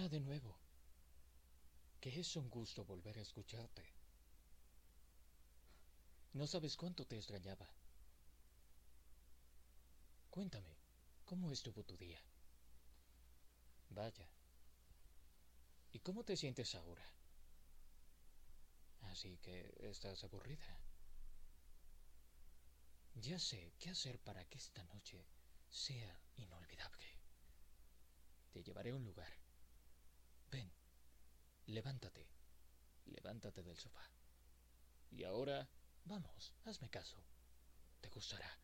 Hola de nuevo. Que es un gusto volver a escucharte. No sabes cuánto te extrañaba. Cuéntame, ¿cómo estuvo tu día? Vaya. ¿Y cómo te sientes ahora? Así que estás aburrida. Ya sé qué hacer para que esta noche sea inolvidable. Te llevaré a un lugar. Levántate, levántate del sofá. Y ahora, vamos, hazme caso. Te gustará.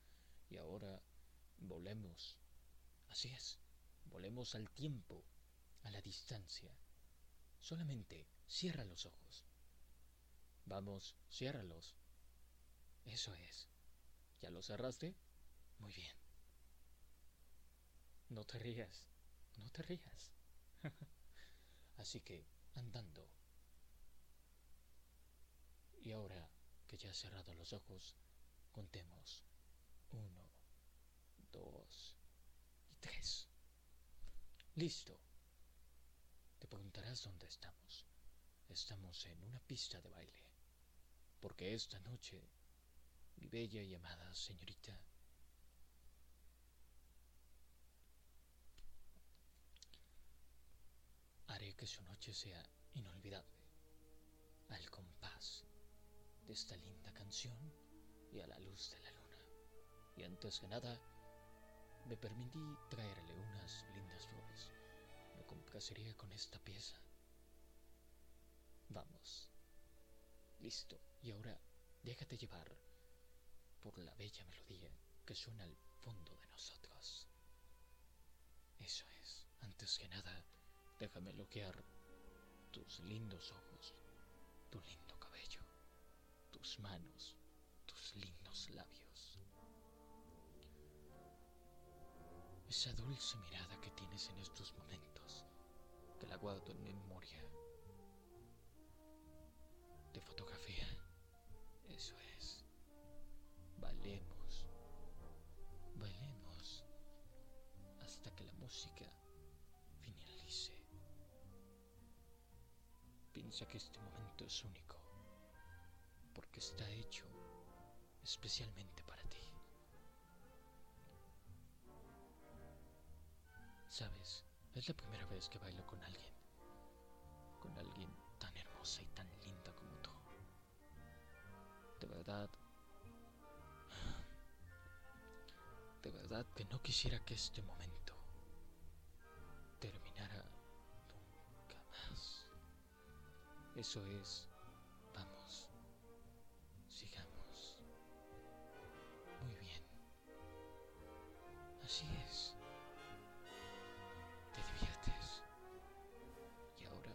Y ahora, volemos. Así es, volemos al tiempo, a la distancia. Solamente cierra los ojos. Vamos, ciérralos. Eso es. ¿Ya lo cerraste? Muy bien. No te rías, no te rías. Así que, andando. Y ahora que ya has cerrado los ojos, contemos. Uno, dos y tres. Listo. Te preguntarás dónde estamos. Estamos en una pista de baile. Porque esta noche, mi bella y amada señorita, que su noche sea inolvidable, al compás de esta linda canción y a la luz de la luna. Y antes que nada, me permití traerle unas lindas flores. Me complacería con esta pieza. Vamos. Listo. Y ahora déjate llevar por la bella melodía que suena al fondo de nosotros. Eso es. Antes que nada, déjame bloquear tus lindos ojos, tu lindo cabello, tus manos, tus lindos labios. Esa dulce mirada que tienes en estos momentos, que la guardo en memoria de fotografía. Eso es. Bailemos. Bailemos hasta que la música Piensa que este momento es único, porque está hecho especialmente para ti. Sabes, es la primera vez que bailo con alguien, con alguien tan hermosa y tan linda como tú. De verdad, de verdad que no quisiera que este momento Eso es, vamos, sigamos. Muy bien. Así es. Te diviertes. Y ahora,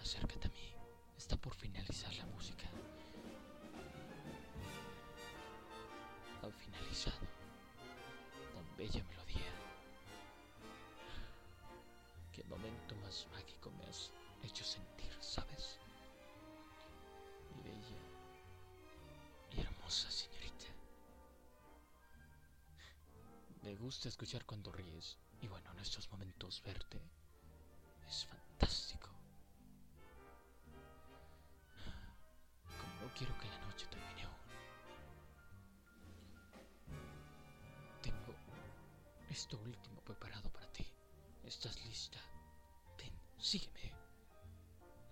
acércate a mí. Está por finalizar la música. Ha finalizado. Tan bella melodía. Qué momento más mágico me has hecho sentir, ¿sabes? Mi bella y hermosa señorita. Me gusta escuchar cuando ríes y bueno, en estos momentos verte es fantástico. Como no quiero que la noche termine aún, tengo esto último preparado para ti. ¿Estás lista? Ven, sígueme.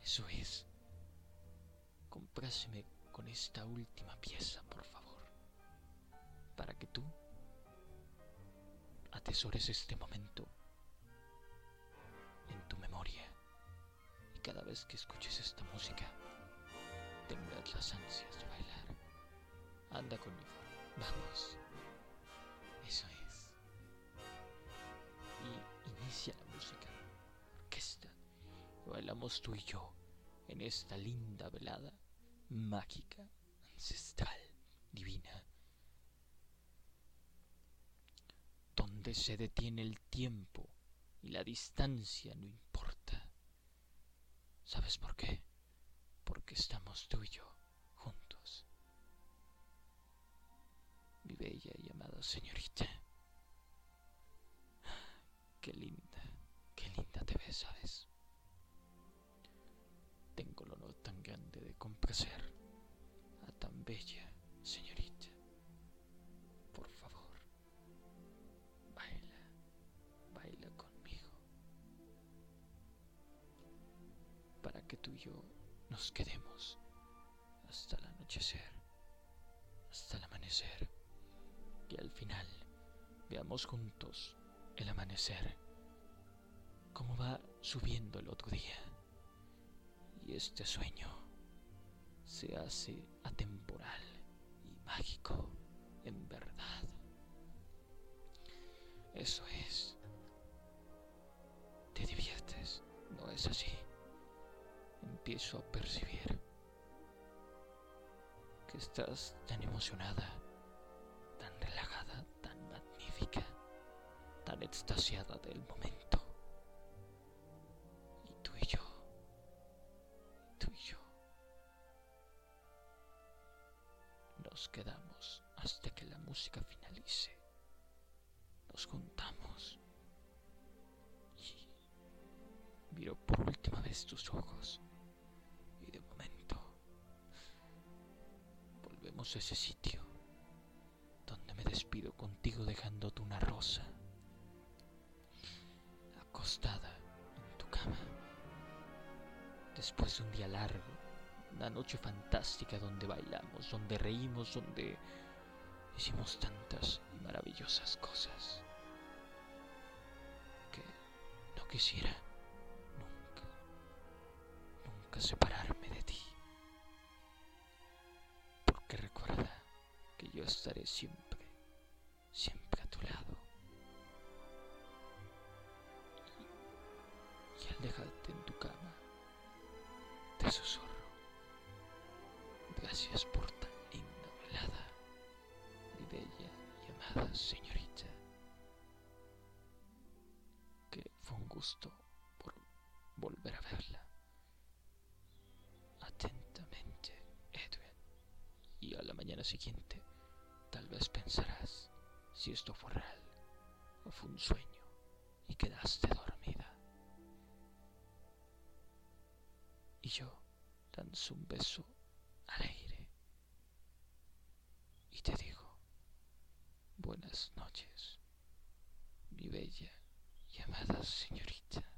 Eso es. Compráseme con esta última pieza, por favor. Para que tú atesores este momento en tu memoria. Y cada vez que escuches esta música, tendrás las ansias de bailar. Anda conmigo. Vamos. Eso es. Y inicia la música. Orquesta. Bailamos tú y yo en esta linda velada mágica, ancestral, divina. Donde se detiene el tiempo y la distancia no importa. ¿Sabes por qué? Porque estamos tú y yo juntos. Mi bella y amada señorita. Qué linda, qué ¿sabes? Tengo el a tan bella señorita. Por favor, baila, baila conmigo. Para que tú y yo nos quedemos hasta el anochecer, hasta el amanecer, y al final veamos juntos el amanecer, cómo va subiendo el otro día, y este sueño se hace atemporal y mágico en verdad. Eso es. Te diviertes, ¿no es así? Empiezo a percibir que estás tan emocionada, tan relajada, tan magnífica, tan extasiada del momento. Nos quedamos hasta que la música finalice. Nos juntamos y miro por última vez tus ojos. Y de momento volvemos a ese sitio donde me despido contigo dejándote una rosa acostada en tu cama. Después de un día largo, una noche fantástica donde bailamos, donde reímos, donde hicimos tantas y maravillosas cosas que no quisiera nunca, nunca separarme de ti. Porque recuerda que yo estaré siempre, siempre a tu lado. Y, y al dejarte en tu cama, te susurro. Gracias por tan linda velada, mi bella y amada señorita. Que fue un gusto por volver a verla. Atentamente, Edwin. Y a la mañana siguiente, tal vez pensarás si esto fue real o fue un sueño y quedaste dormida. Y yo danzo un beso aire y te digo buenas noches, mi bella y amada señorita.